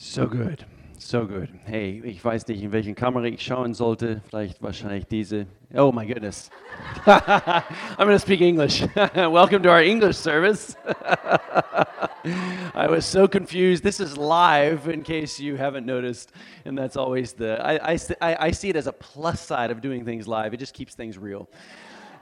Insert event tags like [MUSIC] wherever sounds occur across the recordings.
So good, so good. Hey, ich weiß nicht, in welchen Kamera ich schauen sollte. Vielleicht wahrscheinlich diese. Oh my goodness. [LAUGHS] I'm going to speak English. [LAUGHS] Welcome to our English service. [LAUGHS] I was so confused. This is live, in case you haven't noticed, and that's always the. I, I, I see it as a plus side of doing things live. It just keeps things real.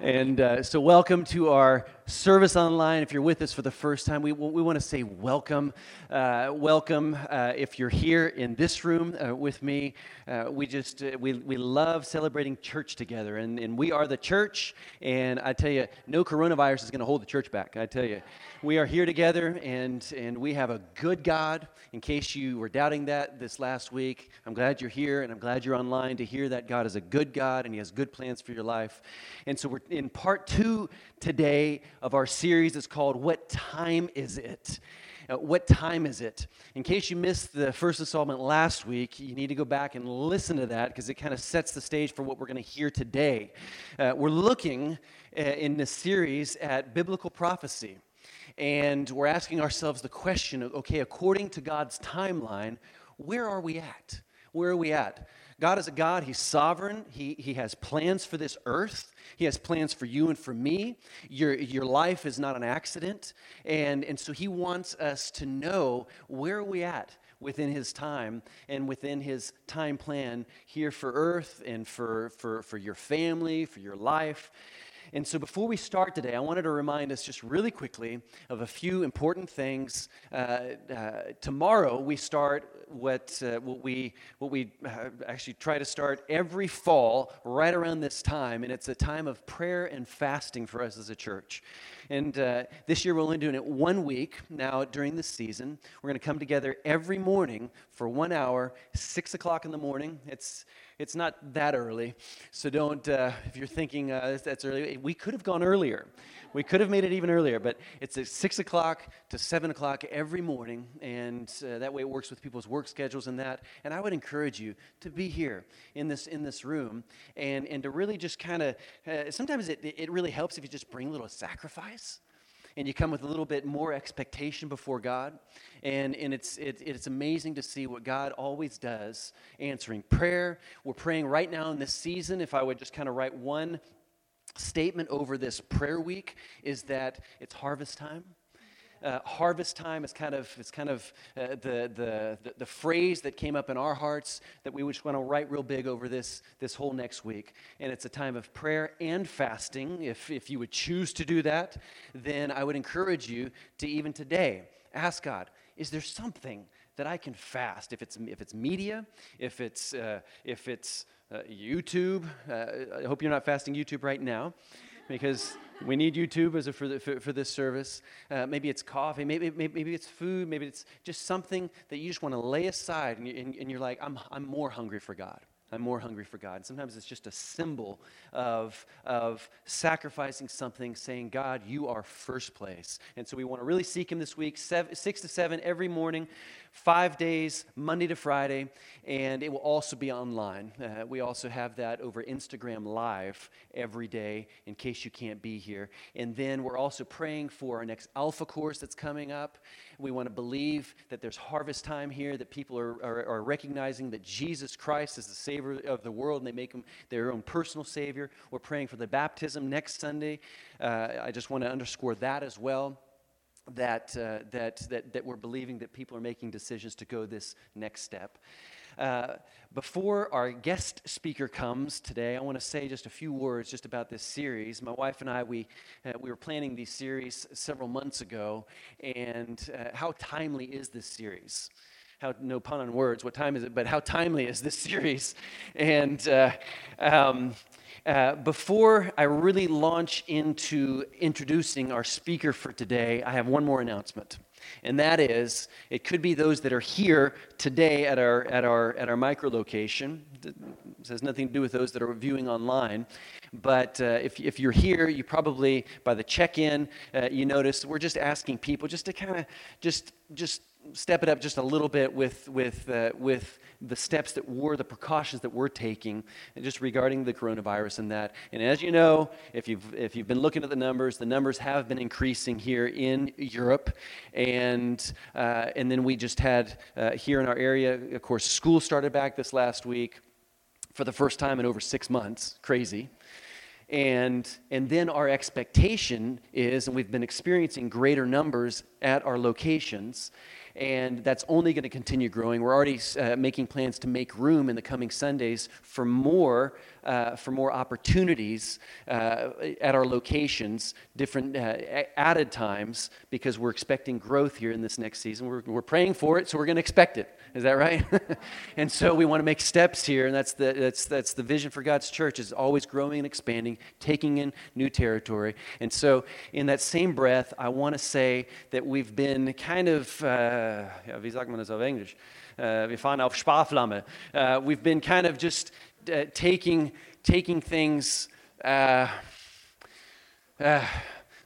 And uh, so, welcome to our service online. If you're with us for the first time, we, we want to say welcome. Uh, welcome uh, if you're here in this room uh, with me. Uh, we just, uh, we, we love celebrating church together. And, and we are the church. And I tell you, no coronavirus is going to hold the church back. I tell you, we are here together and, and we have a good God. In case you were doubting that this last week, I'm glad you're here and I'm glad you're online to hear that God is a good God and He has good plans for your life. And so we're in part two today of our series. It's called What Time Is It? Uh, what time is it? In case you missed the first installment last week, you need to go back and listen to that because it kind of sets the stage for what we're going to hear today. Uh, we're looking uh, in this series at biblical prophecy. And we're asking ourselves the question okay, according to God's timeline, where are we at? Where are we at? God is a God, He's sovereign. He, he has plans for this earth. He has plans for you and for me. Your, your life is not an accident. And, and so He wants us to know where are we at within His time and within His time plan here for earth and for, for, for your family, for your life. And so, before we start today, I wanted to remind us just really quickly of a few important things. Uh, uh, tomorrow, we start what, uh, what we, what we uh, actually try to start every fall right around this time, and it's a time of prayer and fasting for us as a church. And uh, this year, we're only doing it one week now during the season. We're going to come together every morning for one hour, six o'clock in the morning. It's it's not that early. So don't, uh, if you're thinking uh, that's early, we could have gone earlier. We could have made it even earlier, but it's at 6 o'clock to 7 o'clock every morning, and uh, that way it works with people's work schedules and that. And I would encourage you to be here in this, in this room and, and to really just kind of, uh, sometimes it, it really helps if you just bring a little sacrifice and you come with a little bit more expectation before God. And, and it's, it, it's amazing to see what God always does answering prayer. We're praying right now in this season. If I would just kind of write one statement over this prayer week, is that it's harvest time uh, harvest time is kind of, it's kind of uh, the, the, the, the, phrase that came up in our hearts that we just want to write real big over this, this whole next week. And it's a time of prayer and fasting. If, if you would choose to do that, then I would encourage you to even today ask God, is there something that I can fast? If it's, if it's media, if it's, uh, if it's uh, YouTube, uh, I hope you're not fasting YouTube right now because we need YouTube as a, for, the, for, for, this service. Uh, maybe it's coffee, maybe, maybe, maybe, it's food, maybe it's just something that you just want to lay aside and, you, and, and you're like, I'm, I'm more hungry for God. I'm more hungry for God. And sometimes it's just a symbol of, of sacrificing something, saying, God, you are first place. And so we want to really seek Him this week, seven, six to seven every morning, five days, Monday to Friday, and it will also be online. Uh, we also have that over Instagram Live every day in case you can't be here. And then we're also praying for our next Alpha course that's coming up. We want to believe that there's harvest time here, that people are, are, are, recognizing that Jesus Christ is the Savior of the world and they make him their own personal Savior. We're praying for the baptism next Sunday. Uh, I just want to underscore that as well. That, uh, that, that, that we're believing that people are making decisions to go this next step. Uh, before our guest speaker comes today, I want to say just a few words just about this series. My wife and I, we, uh, we were planning these series several months ago, and uh, how timely is this series? How, no pun on words, what time is it? But how timely is this [LAUGHS] series? And uh, um, uh, before I really launch into introducing our speaker for today, I have one more announcement and that is it could be those that are here today at our at our at our micro location it has nothing to do with those that are viewing online but uh, if, if you're here you probably by the check-in uh, you notice we're just asking people just to kind of just just step it up just a little bit with, with, uh, with the steps that we're, the precautions that we're taking, just regarding the coronavirus and that. And as you know, if you've, if you've been looking at the numbers, the numbers have been increasing here in Europe. And, uh, and then we just had uh, here in our area, of course, school started back this last week for the first time in over six months. Crazy. And, and then our expectation is, and we've been experiencing greater numbers at our locations, and that's only going to continue growing. We're already uh, making plans to make room in the coming Sundays for more, uh, for more opportunities uh, at our locations, different uh, added times, because we're expecting growth here in this next season. We're, we're praying for it, so we're going to expect it. Is that right? [LAUGHS] and so we want to make steps here, and that's the, that's, that's the vision for God's church is always growing and expanding, taking in new territory. And so in that same breath, I want to say that we've been kind of, uh, wie sagt man das auf Englisch? Uh, fahren auf Sparflamme. Uh, we've been kind of just uh, taking, taking things, uh, uh,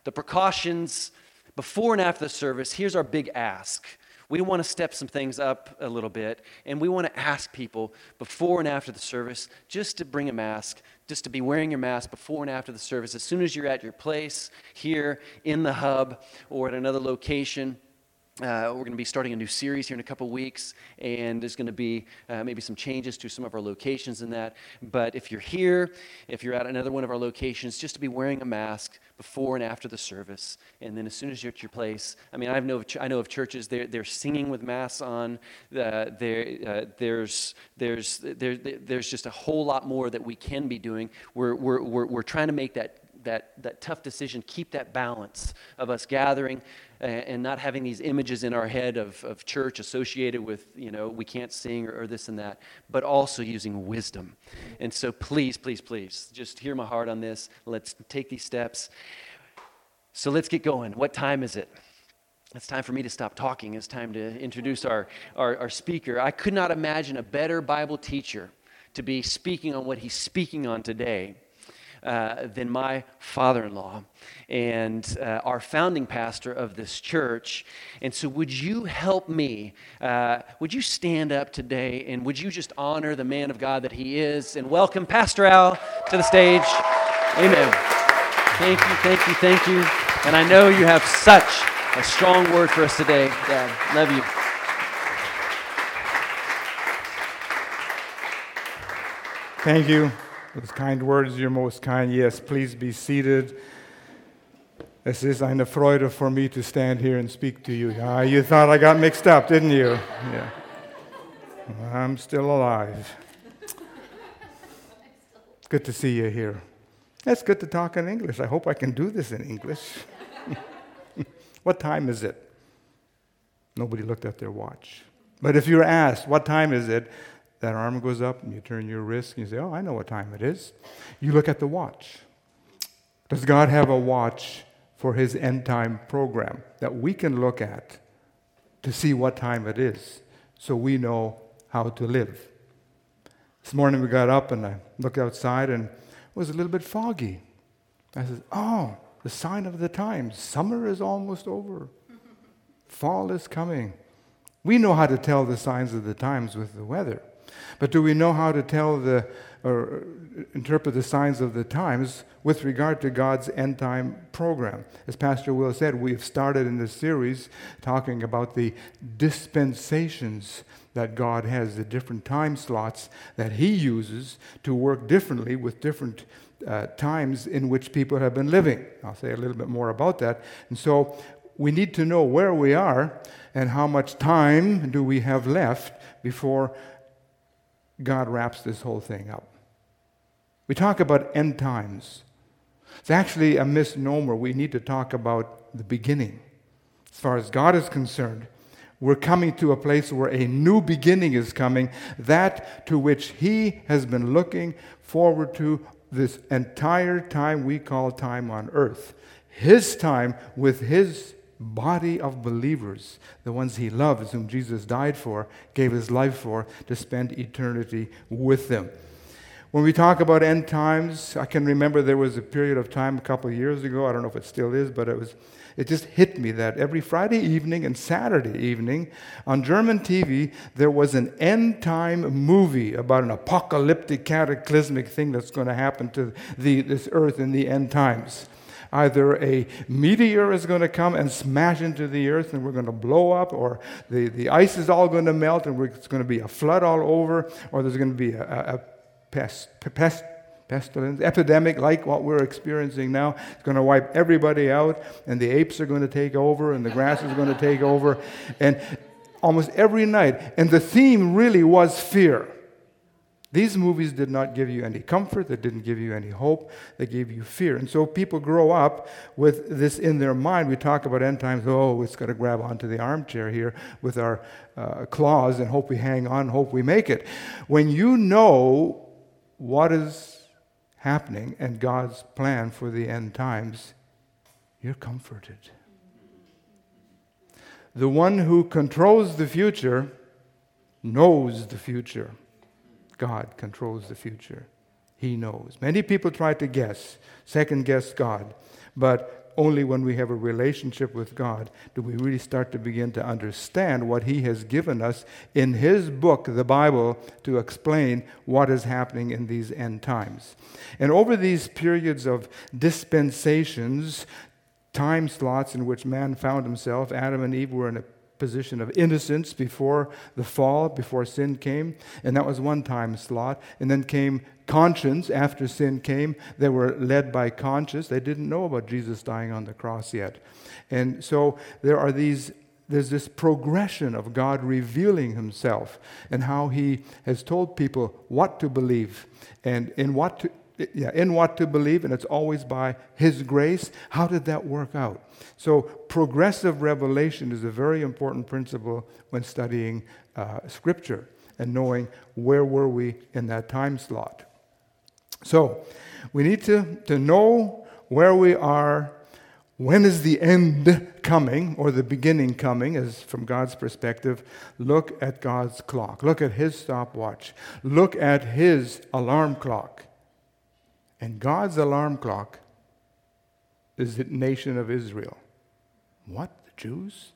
the precautions before and after the service. Here's our big ask we want to step some things up a little bit, and we want to ask people before and after the service just to bring a mask, just to be wearing your mask before and after the service. As soon as you're at your place, here in the hub, or at another location, uh, we're going to be starting a new series here in a couple weeks, and there's going to be uh, maybe some changes to some of our locations in that. But if you're here, if you're at another one of our locations, just to be wearing a mask before and after the service. And then as soon as you're at your place, I mean, I know of, I know of churches, they're, they're singing with masks on. Uh, uh, there's, there's, there, there's just a whole lot more that we can be doing. We're, we're, we're, we're trying to make that that, that tough decision, keep that balance of us gathering and, and not having these images in our head of, of church associated with, you know, we can't sing or, or this and that, but also using wisdom. And so please, please, please, just hear my heart on this. Let's take these steps. So let's get going. What time is it? It's time for me to stop talking. It's time to introduce our, our, our speaker. I could not imagine a better Bible teacher to be speaking on what he's speaking on today uh, than my father in law and uh, our founding pastor of this church. And so, would you help me? Uh, would you stand up today and would you just honor the man of God that he is and welcome Pastor Al to the stage? Amen. Thank you, thank you, thank you. And I know you have such a strong word for us today, Dad. Love you. Thank you. Those kind words, your most kind. Yes, please be seated. Es ist eine Freude for me to stand here and speak to you. Ah, you thought I got mixed up, didn't you? Yeah. I'm still alive. Good to see you here. It's good to talk in English. I hope I can do this in English. [LAUGHS] what time is it? Nobody looked at their watch. But if you're asked, what time is it? That arm goes up and you turn your wrist and you say, Oh, I know what time it is. You look at the watch. Does God have a watch for his end time program that we can look at to see what time it is so we know how to live? This morning we got up and I looked outside and it was a little bit foggy. I said, Oh, the sign of the times. Summer is almost over, fall is coming. We know how to tell the signs of the times with the weather. But do we know how to tell the or interpret the signs of the times with regard to God's end time program? As Pastor Will said, we've started in this series talking about the dispensations that God has, the different time slots that He uses to work differently with different uh, times in which people have been living. I'll say a little bit more about that. And so we need to know where we are and how much time do we have left before God wraps this whole thing up. We talk about end times. It's actually a misnomer. We need to talk about the beginning. As far as God is concerned, we're coming to a place where a new beginning is coming, that to which He has been looking forward to this entire time we call time on earth. His time with His body of believers, the ones he loves, whom Jesus died for, gave his life for, to spend eternity with them. When we talk about end times, I can remember there was a period of time a couple of years ago, I don't know if it still is, but it was It just hit me that every Friday evening and Saturday evening on German TV, there was an end time movie about an apocalyptic, cataclysmic thing that's going to happen to the, this earth in the end times. Either a meteor is going to come and smash into the earth and we're going to blow up, or the, the ice is all going to melt and it's going to be a flood all over, or there's going to be a, a, pest, pest, pestilence, epidemic like what we're experiencing now. It's going to wipe everybody out, and the apes are going to take over, and the grass is going to take over. And almost every night, and the theme really was fear. These movies did not give you any comfort, they didn't give you any hope, they gave you fear. And so people grow up with this in their mind. We talk about end times, oh, it's got to grab onto the armchair here with our uh, claws and hope we hang on, hope we make it. When you know what is happening and God's plan for the end times, you're comforted. The one who controls the future knows the future. God controls the future. He knows. Many people try to guess, second guess God, but only when we have a relationship with God do we really start to begin to understand what He has given us in His book, the Bible, to explain what is happening in these end times. And over these periods of dispensations, time slots in which man found himself, Adam and Eve were in a position of innocence before the fall, before sin came. And that was one time slot. And then came conscience after sin came. They were led by conscience. They didn't know about Jesus dying on the cross yet. And so there are these. There's this progression of God revealing Himself and how He has told people what to believe and in what to, yeah, in what to believe, and it's always by His grace. How did that work out? So, progressive revelation is a very important principle when studying uh, Scripture and knowing where were we in that time slot. So, we need to, to know where we are, when is the end coming, or the beginning coming, as from God's perspective. Look at God's clock, look at His stopwatch, look at His alarm clock. And God's alarm clock is the nation of Israel. What? The Jews?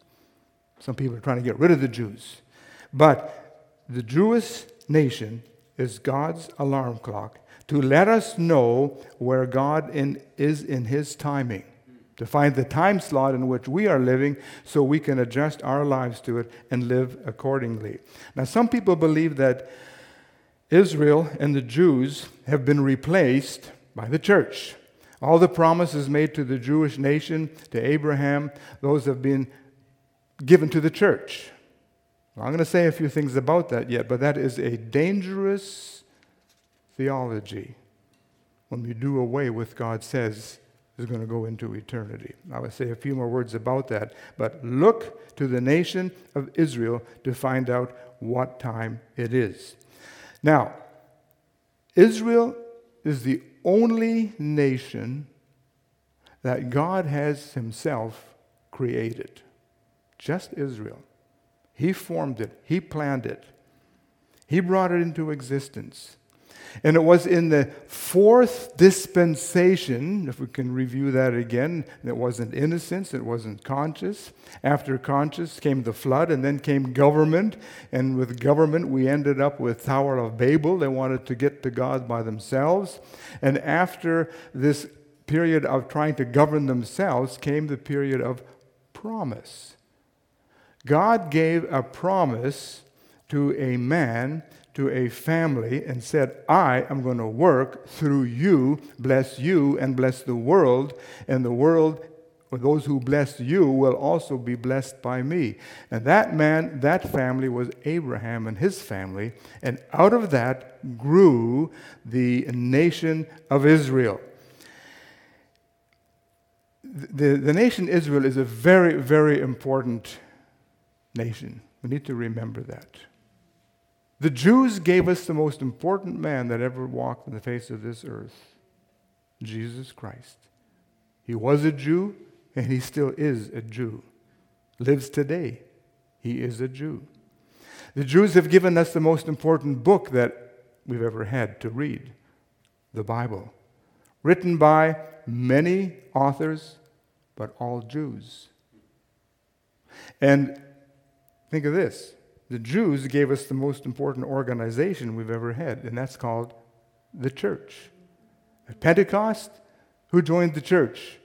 Some people are trying to get rid of the Jews. But the Jewish nation is God's alarm clock to let us know where God in, is in His timing, to find the time slot in which we are living so we can adjust our lives to it and live accordingly. Now, some people believe that Israel and the Jews have been replaced by the church. All the promises made to the Jewish nation, to Abraham, those have been given to the church. I'm going to say a few things about that yet, but that is a dangerous theology when we do away with God says is going to go into eternity. I will say a few more words about that, but look to the nation of Israel to find out what time it is. Now, Israel is the only nation that God has Himself created. Just Israel. He formed it, He planned it, He brought it into existence. And it was in the fourth dispensation, if we can review that again, it wasn't innocence, it wasn't conscious. After conscious came the flood, and then came government. And with government, we ended up with Tower of Babel. They wanted to get to God by themselves. And after this period of trying to govern themselves came the period of promise. God gave a promise to a man to a family and said, I am going to work through you, bless you, and bless the world, and the world, or those who bless you, will also be blessed by me. And that man, that family was Abraham and his family, and out of that grew the nation of Israel. The, the nation Israel is a very, very important nation. We need to remember that. The Jews gave us the most important man that ever walked on the face of this earth Jesus Christ. He was a Jew, and he still is a Jew. Lives today. He is a Jew. The Jews have given us the most important book that we've ever had to read the Bible, written by many authors, but all Jews. And think of this the Jews gave us the most important organization we've ever had, and that's called the church. At Pentecost, who joined the church?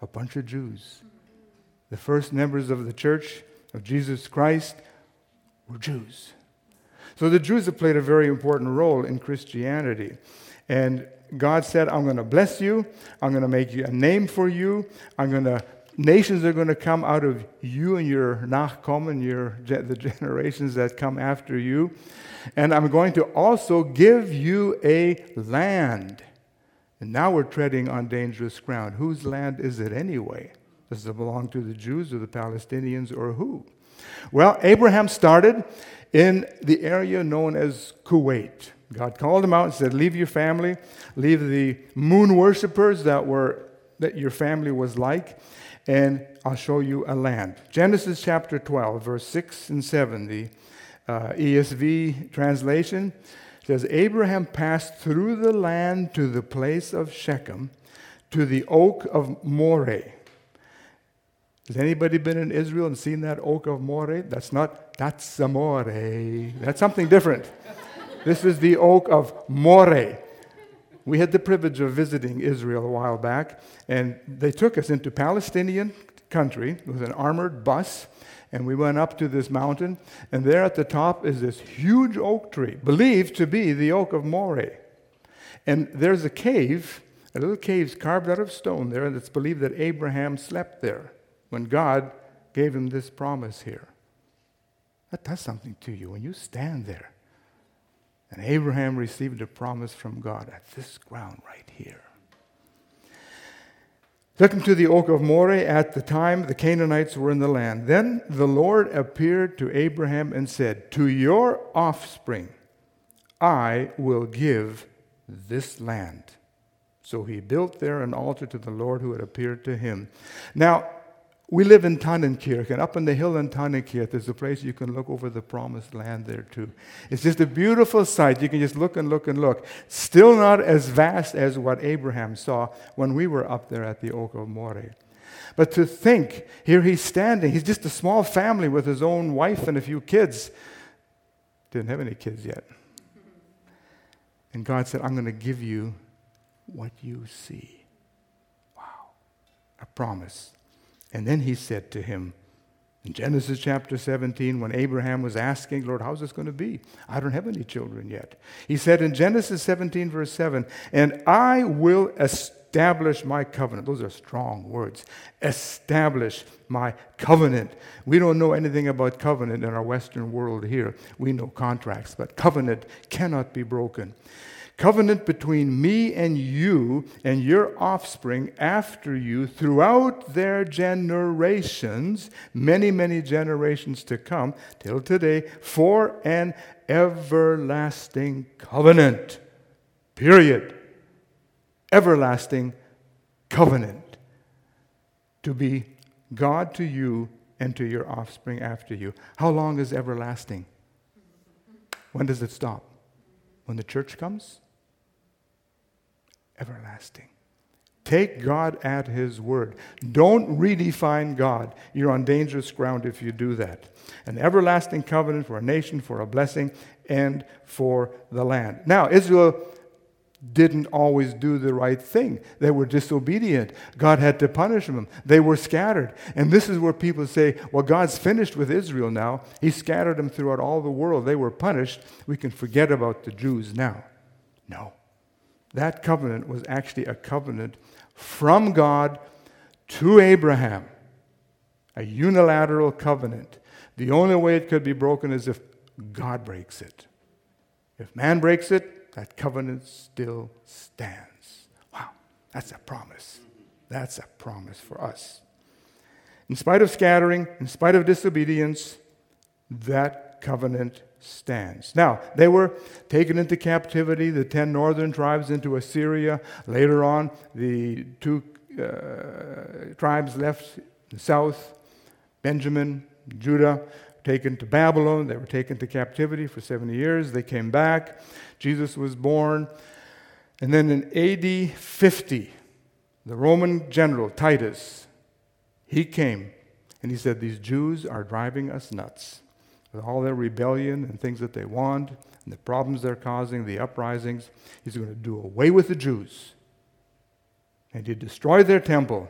A bunch of Jews. The first members of the church of Jesus Christ were Jews. So the Jews have played a very important role in Christianity. And God said, I'm going to bless you. I'm going to make you a name for you. I'm going to nations are going to come out of you and your nachkommen, your the generations that come after you. And I'm going to also give you a land. And now we're treading on dangerous ground. Whose land is it anyway? Does it belong to the Jews or the Palestinians or who? Well, Abraham started in the area known as Kuwait. God called him out and said, Leave your family, leave the moon worshippers that were that your family was like, and I'll show you a land. Genesis chapter 12, verse 6 and 7, the uh, ESV translation says, Abraham passed through the land to the place of Shechem, to the oak of Moreh. Has anybody been in Israel and seen that oak of Moreh? That's not, that's a Moreh. That's something different. this is the oak of Moreh. We had the privilege of visiting Israel a while back, and they took us into Palestinian country with an armored bus, and we went up to this mountain, and there at the top is this huge oak tree, believed to be the oak of Moreh. And there's a cave, a little cave carved out of stone there, that's believed that Abraham slept there when God gave him this promise here. That does something to you when you stand there and Abraham received a promise from God at this ground right here. Took him to the oak of Moreh. At the time, the Canaanites were in the land. Then the Lord appeared to Abraham and said, To your offspring I will give this land. So he built there an altar to the Lord who had appeared to him. Now, we live in Tannenkirch, and up on the hill in Tannenkirch, there's a place you can look over the promised land there too. It's just a beautiful sight. You can just look and look and look. Still not as vast as what Abraham saw when we were up there at the Oak of Moreh. But to think, here he's standing, he's just a small family with his own wife and a few kids. Didn't have any kids yet. And God said, I'm going to give you what you see. Wow. A promise. And then he said to him, in Genesis chapter 17, when Abraham was asking, Lord, how's this going to be? I don't have any children yet. He said in Genesis 17, verse 7, and I will establish my covenant. Those are strong words. Establish my covenant. We don't know anything about covenant in our Western world here. We know contracts, but covenant cannot be broken covenant between me and you and your offspring after you throughout their generations, many, many generations to come, till today, for an everlasting covenant. Period. Everlasting covenant. To be God to you and to your offspring after you. How long is everlasting? When does it stop? When the church comes? Everlasting. Take God at His word. Don't redefine God. You're on dangerous ground if you do that. An everlasting covenant for a nation, for a blessing, and for the land. Now, Israel didn't always do the right thing. They were disobedient. God had to punish them. They were scattered. And this is where people say, well, God's finished with Israel now. He scattered them throughout all the world. They were punished. We can forget about the Jews now. No. That covenant was actually a covenant from God to Abraham, a unilateral covenant. The only way it could be broken is if God breaks it. If man breaks it, that covenant still stands. Wow, that's a promise. That's a promise for us. In spite of scattering, in spite of disobedience, that covenant stands. Now, they were taken into captivity, the ten northern tribes into Assyria. Later on, the two uh, tribes left the south, Benjamin, Judah, taken to Babylon. They were taken to captivity for 70 years. They came back. Jesus was born. And then in AD 50, the Roman general Titus He came and he said, These Jews are driving us nuts with all their rebellion and things that they want and the problems they're causing, the uprisings. He's going to do away with the Jews. And he destroyed their temple,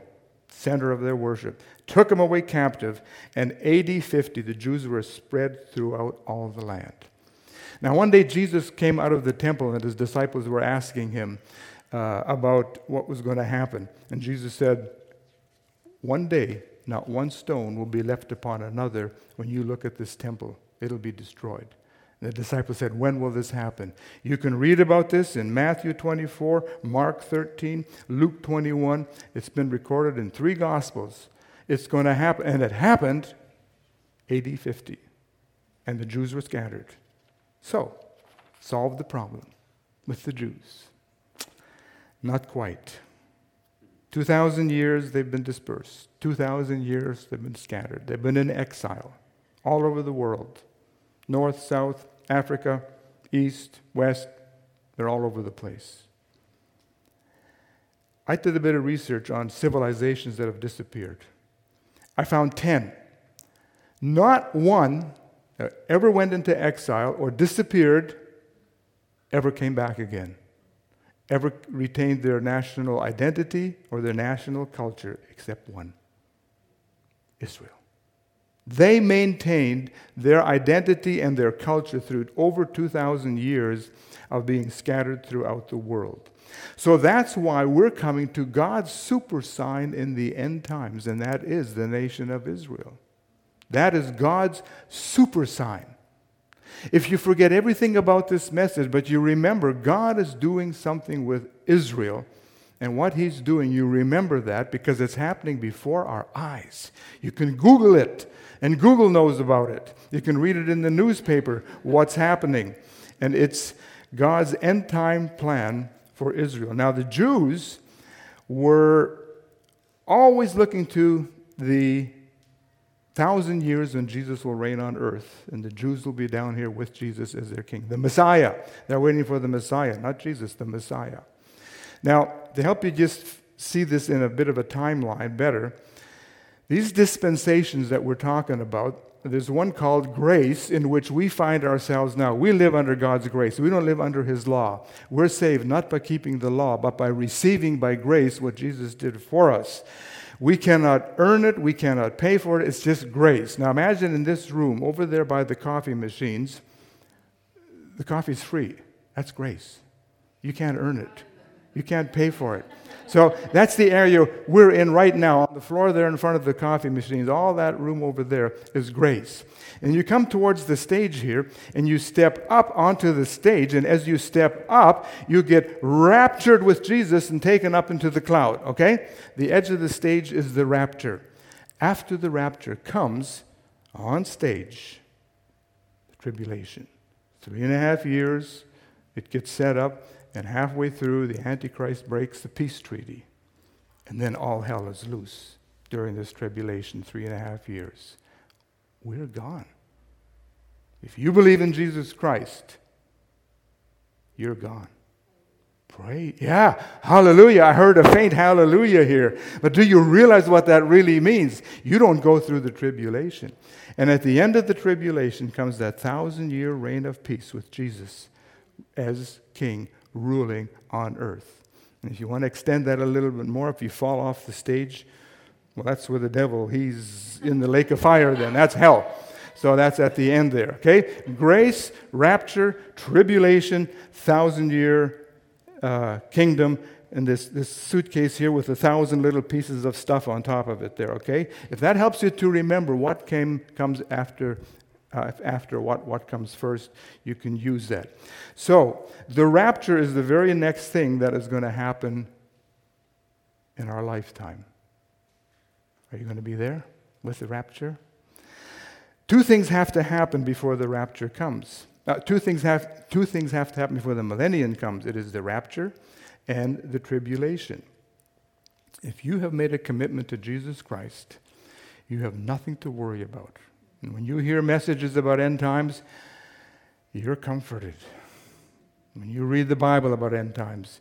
center of their worship, took them away captive, and AD 50, the Jews were spread throughout all the land. Now, one day Jesus came out of the temple, and his disciples were asking him uh, about what was going to happen. And Jesus said, One day, not one stone will be left upon another when you look at this temple. It'll be destroyed. And the disciples said, When will this happen? You can read about this in Matthew 24, Mark 13, Luke 21. It's been recorded in three Gospels. It's going to happen. And it happened AD 50. And the Jews were scattered. So, solve the problem with the Jews. Not quite. 2,000 years they've been dispersed. 2,000 years they've been scattered. They've been in exile all over the world north, south, Africa, east, west. They're all over the place. I did a bit of research on civilizations that have disappeared. I found 10. Not one that ever went into exile or disappeared ever came back again ever retained their national identity or their national culture except one Israel. They maintained their identity and their culture through over 2,000 years of being scattered throughout the world. So that's why we're coming to God's super sign in the end times, and that is the nation of Israel. That is God's super sign. If you forget everything about this message, but you remember God is doing something with Israel, and what He's doing, you remember that because it's happening before our eyes. You can Google it, and Google knows about it. You can read it in the newspaper, what's happening. And it's God's end time plan for Israel. Now, the Jews were always looking to the thousand years when Jesus will reign on earth, and the Jews will be down here with Jesus as their king. The Messiah. They're waiting for the Messiah, not Jesus, the Messiah. Now, to help you just see this in a bit of a timeline better, these dispensations that we're talking about, there's one called grace in which we find ourselves now. We live under God's grace. We don't live under His law. We're saved not by keeping the law, but by receiving by grace what Jesus did for us. We cannot earn it, we cannot pay for it, it's just grace. Now imagine in this room, over there by the coffee machines, the coffee's free. That's grace. You can't earn it, you can't pay for it. So that's the area we're in right now. On the floor there in front of the coffee machines, all that room over there is grace. And you come towards the stage here and you step up onto the stage. And as you step up, you get raptured with Jesus and taken up into the cloud. Okay? The edge of the stage is the rapture. After the rapture comes on stage the tribulation. Three and a half years, it gets set up. And halfway through, the Antichrist breaks the peace treaty. And then all hell is loose during this tribulation, three and a half years. We're gone. If you believe in Jesus Christ, you're gone. Pray. Yeah, hallelujah. I heard a faint hallelujah here. But do you realize what that really means? You don't go through the tribulation. And at the end of the tribulation comes that thousand year reign of peace with Jesus as king ruling on earth. And if you want to extend that a little bit more, if you fall off the stage, well, that's where the devil, he's in the lake of fire then. That's hell. So that's at the end there, okay? Grace, rapture, tribulation, thousand year uh, kingdom, and this, this suitcase here with a thousand little pieces of stuff on top of it there, okay? If that helps you to remember what came, comes after uh, after what, what comes first, you can use that. So, the rapture is the very next thing that is going to happen in our lifetime. Are you going to be there with the rapture? Two things have to happen before the rapture comes. Uh, two, things have, two things have to happen before the millennium comes it is the rapture and the tribulation. If you have made a commitment to Jesus Christ, you have nothing to worry about. And when you hear messages about end times, you're comforted. When you read the Bible about end times,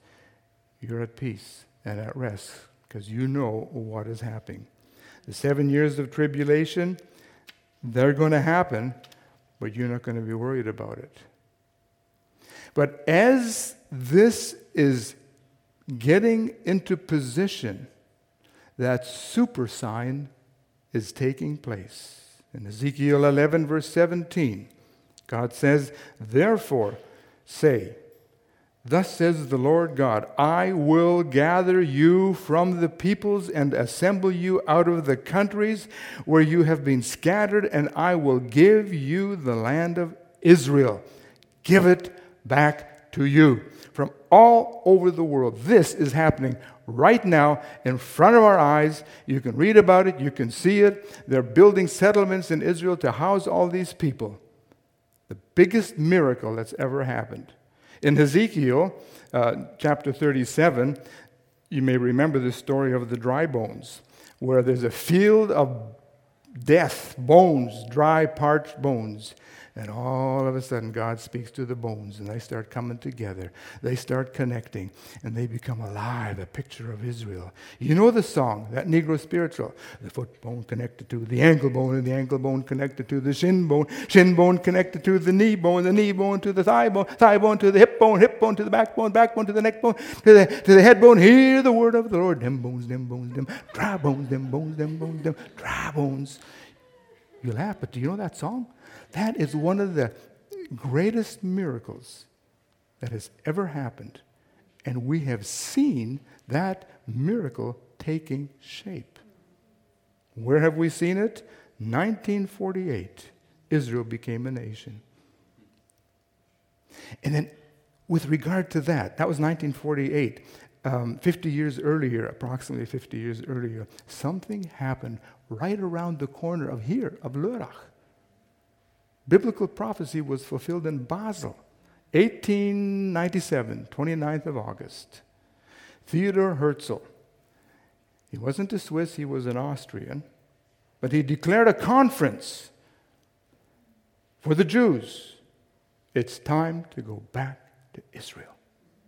you're at peace and at rest because you know what is happening. the seven years of tribulation, they're going to happen, but you're not going to be worried about it. But as this is getting into position, that super sign is taking place. In Ezekiel 11, verse 17, God says, Therefore, say, Thus says the Lord God, I will gather you from the peoples and assemble you out of the countries where you have been scattered, and I will give you the land of Israel. Give it back to you. From all over the world, this is happening right now in front of our eyes. You can read about it, you can see it. They're building settlements in Israel to house all these people. The biggest miracle that's ever happened. In Ezekiel uh, chapter 37, you may remember the story of the dry bones, where there's a field of death, bones, dry, parched bones. And all of a sudden, God speaks to the bones, and they start coming together. They start connecting, and they become alive, a picture of Israel. You know the song, that Negro spiritual. The foot bone connected to the ankle bone, and the ankle bone connected to the shin bone, shin bone connected to the knee bone, the knee bone to the thigh bone, thigh bone to the hip bone, hip bone to the backbone, backbone to the neck bone, to the, to the head bone. Hear the word of the Lord. Them bones, them bones, them dry bones, them bones, them bones, them dry bones. You laugh, but do you know that song? That is one of the greatest miracles that has ever happened. And we have seen that miracle taking shape. Where have we seen it? 1948, Israel became a nation. And then, with regard to that, that was 1948. Um, 50 years earlier, approximately 50 years earlier, something happened right around the corner of here, of Lörrach. Biblical prophecy was fulfilled in Basel, 1897, 29th of August. Theodor Herzl, he wasn't a Swiss, he was an Austrian, but he declared a conference for the Jews. It's time to go back to Israel,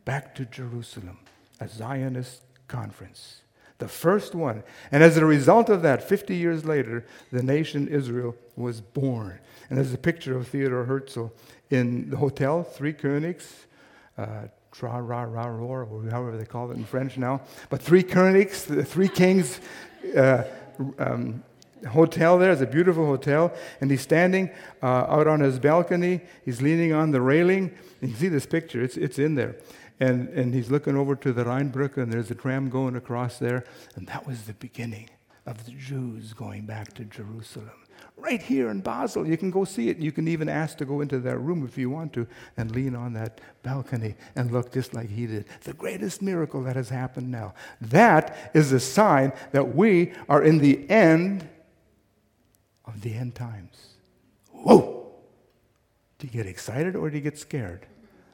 back to Jerusalem, a Zionist conference the first one. And as a result of that, 50 years later, the nation Israel was born. And there's a picture of Theodor Herzl in the hotel, Three Königs, uh, Tra Ra Ra Roar, or however they call it in French now. But Three Königs, the Three Kings uh, um, hotel there. It's a beautiful hotel. And he's standing uh, out on his balcony. He's leaning on the railing. You can see this picture, it's, it's in there. And, and he's looking over to the Rheinbrücke, and there's a tram going across there. And that was the beginning of the Jews going back to Jerusalem. Right here in Basel. You can go see it. You can even ask to go into that room if you want to and lean on that balcony and look just like he did. The greatest miracle that has happened now. That is a sign that we are in the end of the end times. Whoa! Do you get excited or do you get scared?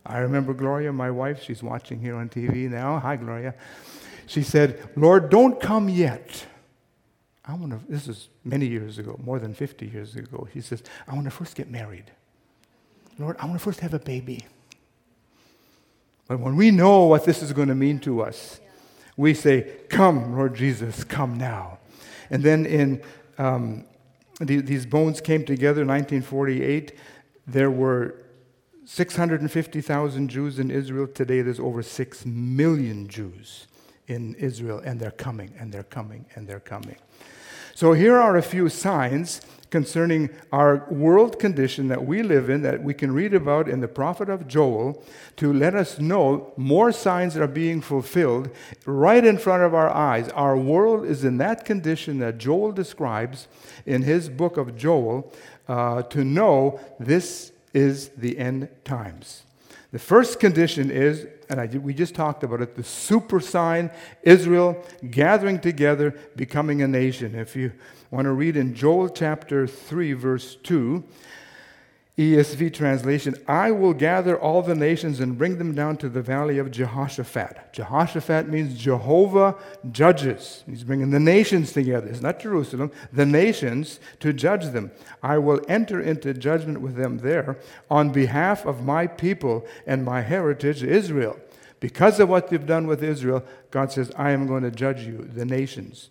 I remember Gloria, my wife, she's watching here on TV now. Hi, Gloria. She said, Lord, don't come yet. I want to, this is many years ago, more than 50 years ago. She says, I want to first get married. Lord, I want to first have a baby. But when we know what this is going to mean to us, we say, Come, Lord Jesus, come now. And then in um, the, these bones came together in 1948. There were 650,000 Jews in Israel. Today there's over 6 million Jews in Israel, and they're coming, and they're coming, and they're coming. So here are a few signs concerning our world condition that we live in that we can read about in the prophet of Joel to let us know more signs are being fulfilled right in front of our eyes. Our world is in that condition that Joel describes in his book of Joel uh, to know this is the end times. The first condition is, and I, we just talked about it, the super sign Israel gathering together, becoming a nation. If you want to read in Joel chapter 3, verse 2, ESV translation, I will gather all the nations and bring them down to the valley of Jehoshaphat. Jehoshaphat means Jehovah judges. He's bringing the nations together. It's not Jerusalem, the nations to judge them. I will enter into judgment with them there on behalf of my people and my heritage, Israel. Because of what they've done with Israel, God says, I am going to judge you, the nations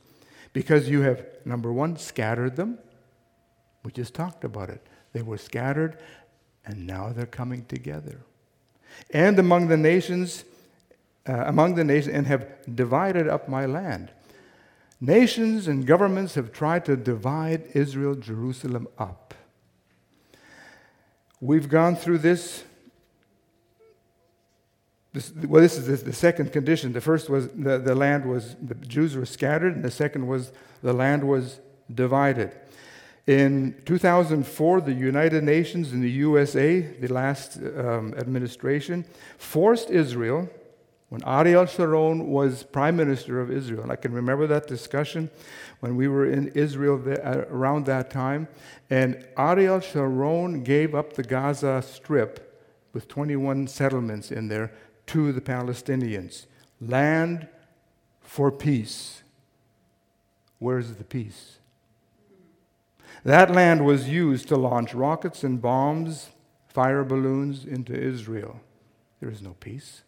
Because you have, number one, scattered them. We just talked about it. They were scattered, and now they're coming together. And among the nations, uh, among the nations, and have divided up my land. Nations and governments have tried to divide Israel, Jerusalem up. We've gone through this. this well, this is the second condition. The first was the, the land was, the Jews were scattered, and the second was the land was divided. In 2004, the United Nations and the USA, the last um, administration, forced Israel when Ariel Sharon was prime minister of Israel. And I can remember that discussion when we were in Israel uh, around that time. And Ariel Sharon gave up the Gaza Strip with 21 settlements in there to the Palestinians. Land for peace. Where's the peace? That land was used to launch rockets and bombs, fire balloons into Israel. There is no peace.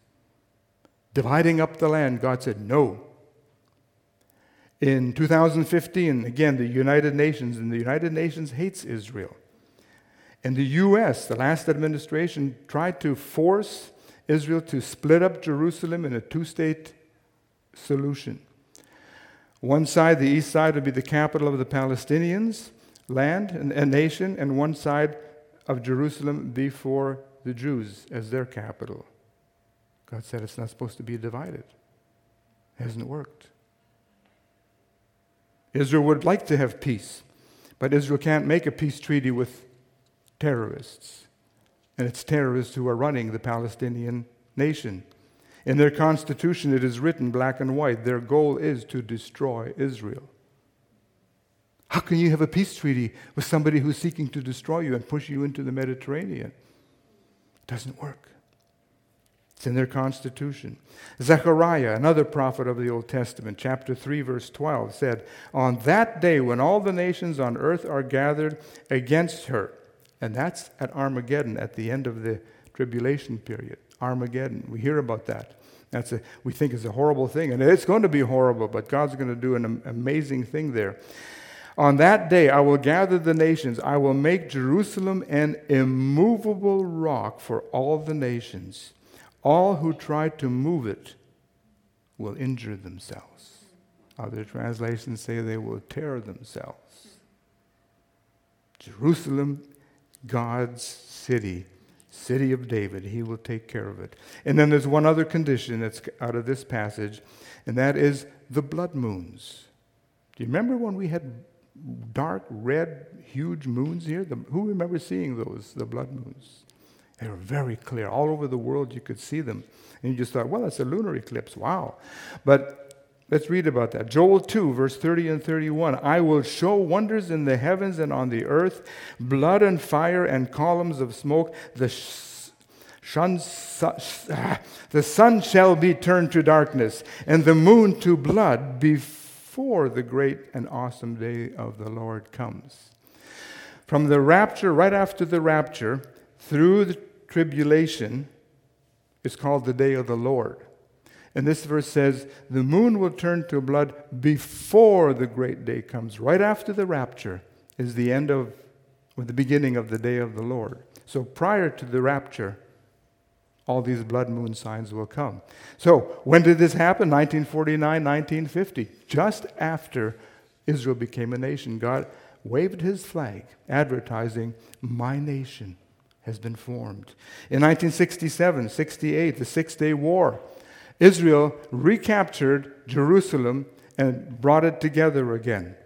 Dividing up the land, God said, no. In 2015, again, the United Nations, and the United Nations hates Israel. And the U.S., the last administration, tried to force Israel to split up Jerusalem in a two state solution. One side, the east side, would be the capital of the Palestinians, land and a nation, and one side of Jerusalem be for the Jews as their capital. God said it's not supposed to be divided. It hasn't worked. Israel would like to have peace, but Israel can't make a peace treaty with terrorists. And it's terrorists who are running the Palestinian nation. In their constitution, it is written black and white their goal is to destroy Israel. How can you have a peace treaty with somebody who's seeking to destroy you and push you into the Mediterranean? It doesn't work. It's in their constitution. Zechariah, another prophet of the Old Testament, chapter 3, verse 12, said, On that day when all the nations on earth are gathered against her, and that's at Armageddon, at the end of the tribulation period. Armageddon. We hear about that. That's a, we think is a horrible thing, and it's going to be horrible, but God's going to do an amazing thing there. On that day I will gather the nations. I will make Jerusalem an immovable rock for all the nations. All who try to move it will injure themselves. Other translations say they will tear themselves. Jerusalem, God's city, city of David, he will take care of it. And then there's one other condition that's out of this passage, and that is the blood moons. Do you remember when we had dark red, huge moons here. The, who remembers seeing those, the blood moons? They were very clear. All over the world, you could see them. And you just thought, well, it's a lunar eclipse. Wow. But let's read about that. Joel 2, verse 30 and 31. I will show wonders in the heavens and on the earth, blood and fire and columns of smoke. The Shun, ah, the sun shall be turned to darkness, and the moon to blood before before the great and awesome day of the Lord comes. From the rapture, right after the rapture, through the tribulation, is called the day of the Lord. And this verse says, the moon will turn to blood before the great day comes. Right after the rapture is the end of, or the beginning of the day of the Lord. So prior to the rapture, all these blood moon signs will come. So, when did this happen? 1949, 1950. Just after Israel became a nation, God waved his flag, advertising, My nation has been formed. In 1967, 68, the Six Day War, Israel recaptured Jerusalem and brought it together again.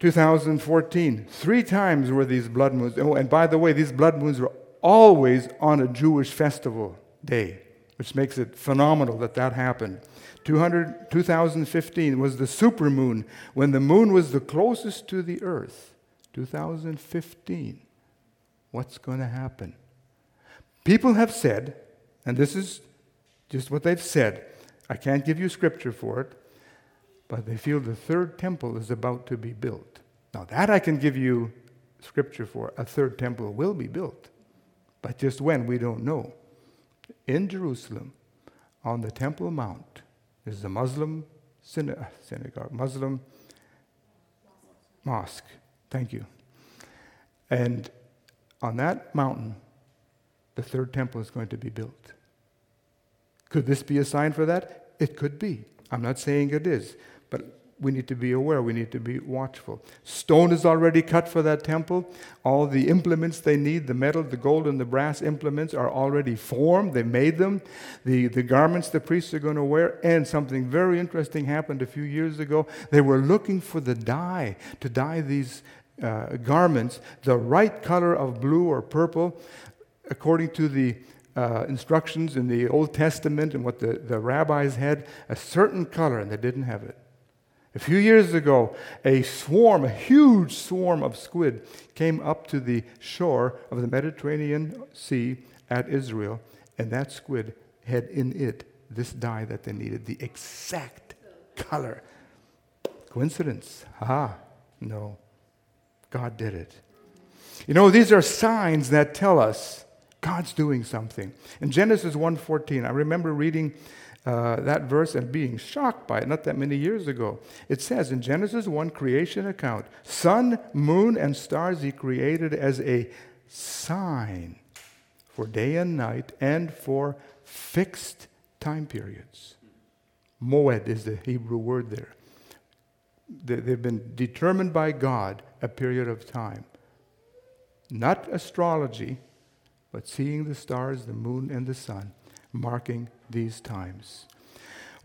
2014, three times were these blood moons. Oh, and by the way, these blood moons were always on a Jewish festival day, which makes it phenomenal that that happened. 200, 2015 was the supermoon when the moon was the closest to the earth. 2015. What's going to happen? People have said, and this is just what they've said. I can't give you scripture for it, but they feel the third temple is about to be built. Now, that I can give you scripture for. A third temple will be built. But just when, we don't know. In Jerusalem, on the Temple Mount, is the Muslim uh, synagogue, Muslim mosque. Thank you. And on that mountain, the third temple is going to be built. Could this be a sign for that? It could be. I'm not saying it is, we need to be aware, we need to be watchful. Stone is already cut for that temple. All the implements they need, the metal, the gold, and the brass implements, are already formed. They made them. The, the garments the priests are going to wear. And something very interesting happened a few years ago. They were looking for the dye to dye these uh, garments the right color of blue or purple, according to the uh, instructions in the Old Testament and what the, the rabbis had, a certain color, and they didn't have it. A few years ago, a swarm, a huge swarm of squid came up to the shore of the Mediterranean Sea at Israel, and that squid had in it this dye that they needed, the exact color. Coincidence? Ha! No. God did it. You know, these are signs that tell us God's doing something. In Genesis 1:14, I remember reading uh, that verse and being shocked by it not that many years ago. It says in Genesis 1 creation account sun, moon, and stars he created as a sign for day and night and for fixed time periods. Moed is the Hebrew word there. They've been determined by God a period of time. Not astrology, but seeing the stars, the moon, and the sun marking these times.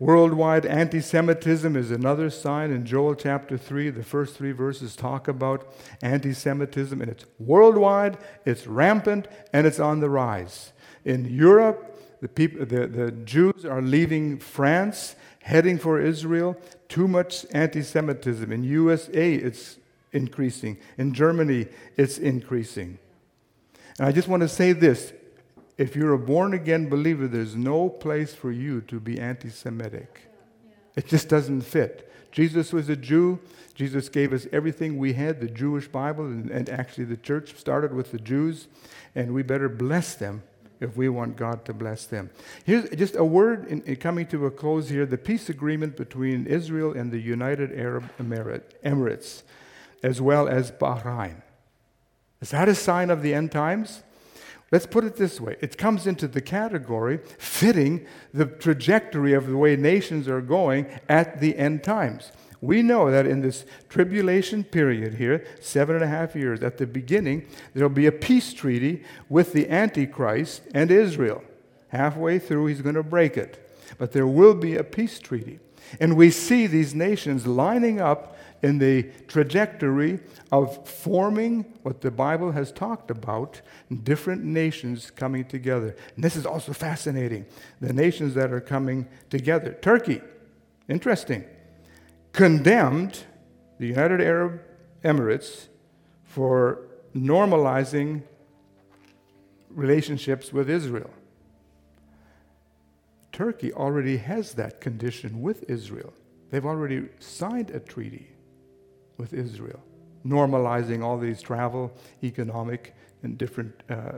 Worldwide anti Semitism is another sign. In Joel chapter 3, the first three verses talk about anti Semitism, and it's worldwide, it's rampant, and it's on the rise. In Europe, the, people, the, the Jews are leaving France, heading for Israel. Too much anti Semitism. In USA, it's increasing. In Germany, it's increasing. And I just want to say this if you're a born again believer, there's no place for you to be anti Semitic. It just doesn't fit. Jesus was a Jew. Jesus gave us everything we had, the Jewish Bible, and, and, actually the church started with the Jews, and we better bless them if we want God to bless them. Here's just a word in, in coming to a close here the peace agreement between Israel and the United Arab Emirates, as well as Bahrain. Is that a sign of the end times? Let's put it this way it comes into the category fitting the trajectory of the way nations are going at the end times. We know that in this tribulation period here, seven and a half years, at the beginning, there'll be a peace treaty with the Antichrist and Israel. Halfway through, he's going to break it. But there will be a peace treaty. And we see these nations lining up in the trajectory of forming what the Bible has talked about different nations coming together. And this is also fascinating the nations that are coming together. Turkey, interesting, condemned the United Arab Emirates for normalizing relationships with Israel. Turkey already has that condition with Israel. They've already signed a treaty with Israel, normalizing all these travel, economic, and different uh,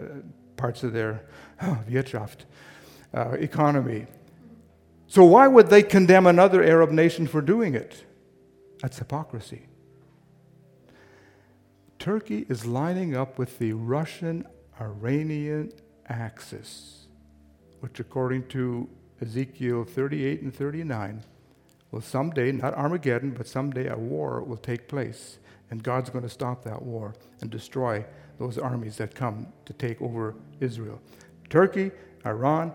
parts of their Wirtschaft uh, economy. So, why would they condemn another Arab nation for doing it? That's hypocrisy. Turkey is lining up with the Russian Iranian axis, which, according to Ezekiel 38 and 39, well, someday, not Armageddon, but someday a war will take place. And God's going to stop that war and destroy those armies that come to take over Israel. Turkey, Iran,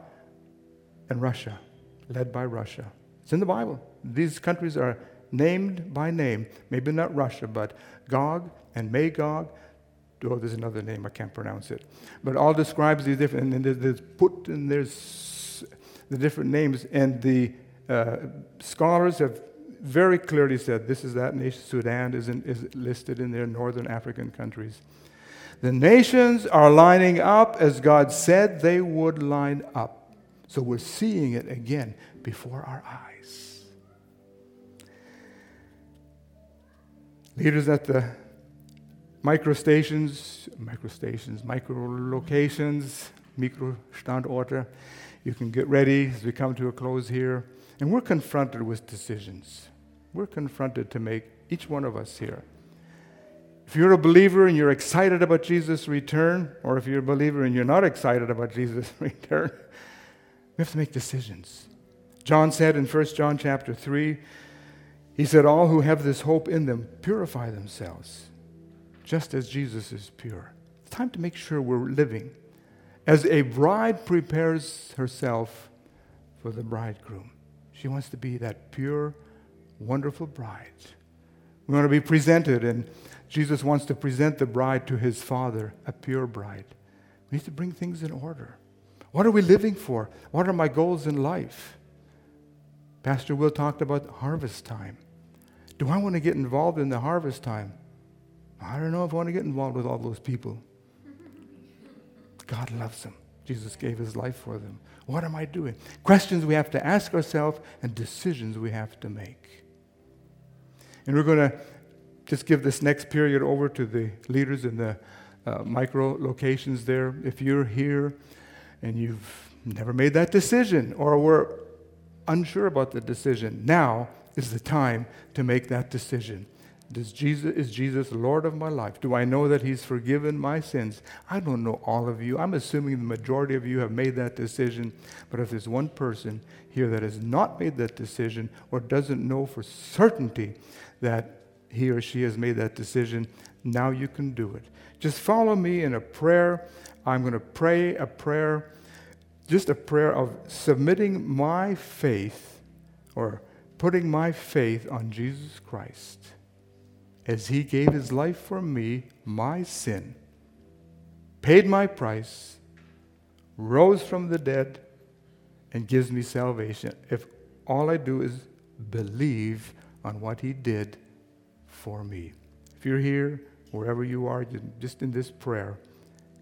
and Russia, led by Russia. It's in the Bible. These countries are named by name. Maybe not Russia, but Gog and Magog. Oh, there's another name, I can't pronounce it. But all describes these different, and there's put, and there's the different names, and the uh, scholars have very clearly said this is that nation. Sudan is, in, is listed in their northern African countries. The nations are lining up as God said they would line up. So we're seeing it again before our eyes. Leaders at the microstations, microstations, micro locations, Mikrostandorte, you can get ready as we come to a close here. And we're confronted with decisions. We're confronted to make, each one of us here. If you're a believer and you're excited about Jesus' return, or if you're a believer and you're not excited about [LAUGHS] Jesus' return, we have to make decisions. John said in 1 John chapter 3, he said, All who have this hope in them purify themselves, just as Jesus is pure. It's time to make sure we're living as a bride prepares herself for the bridegroom. She wants to be that pure, wonderful bride. We want to be presented, and Jesus wants to present the bride to his Father, a pure bride. We need to bring things in order. What are we living for? What are my goals in life? Pastor Will talked about harvest time. Do I want to get involved in the harvest time? I don't know if I want to get involved with all those people. [LAUGHS] God loves them. Jesus gave his life for them. What am I doing? Questions we have to ask ourselves and decisions we have to make. And we're going to just give this next period over to the leaders in the uh, micro locations there. If you're here and you've never made that decision or were unsure about the decision, now is the time to make that decision. Does Jesus, is Jesus Lord of my life? Do I know that He's forgiven my sins? I don't know all of you. I'm assuming the majority of you have made that decision. But if there's one person here that has not made that decision or doesn't know for certainty that he or she has made that decision, now you can do it. Just follow me in a prayer. I'm going to pray a prayer, just a prayer of submitting my faith or putting my faith on Jesus Christ as he gave his life for me, my sin, paid my price, rose from the dead, and gives me salvation. If all I do is believe on what he did for me. If you're here, wherever you are, just in this prayer,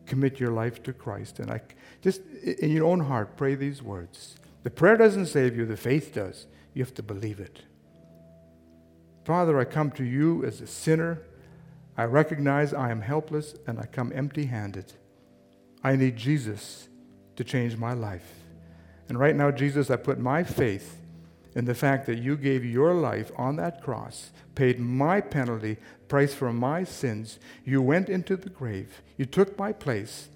commit your life to Christ. And I just in your own heart, pray these words. The prayer doesn't save you, the faith does. You have to believe it. Father, I come to you as a sinner. I recognize I am helpless and I come empty handed. I need Jesus to change my life. And right now, Jesus, I put my faith in the fact that you gave your life on that cross, paid my penalty, price for my sins. You went into the grave, you took my place,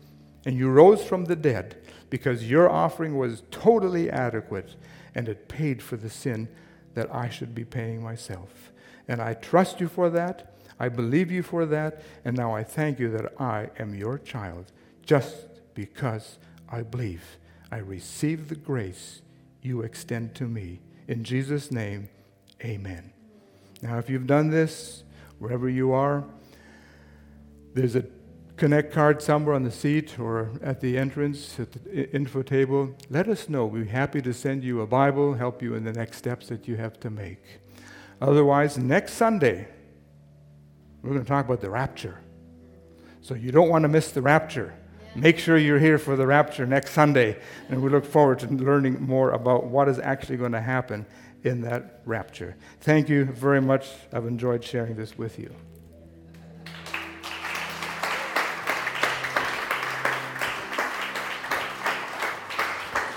and you rose from the dead because your offering was totally adequate and it paid for the sin that I should be paying myself. And I trust you for that. I believe you for that. And now I thank you that I am your child just because I believe. I receive the grace you extend to me. In Jesus' name, amen. Now, if you've done this, wherever you are, there's a connect card somewhere on the seat or at the entrance at the info table. Let us know. We'd be happy to send you a Bible, help you in the next steps that you have to make. Otherwise, next Sunday, we're going to talk about the rapture. So you don't want to miss the rapture. Make sure you're here for the rapture next Sunday, and we look forward to learning more about what is actually going to happen in that rapture. Thank you very much. I've enjoyed sharing this with you.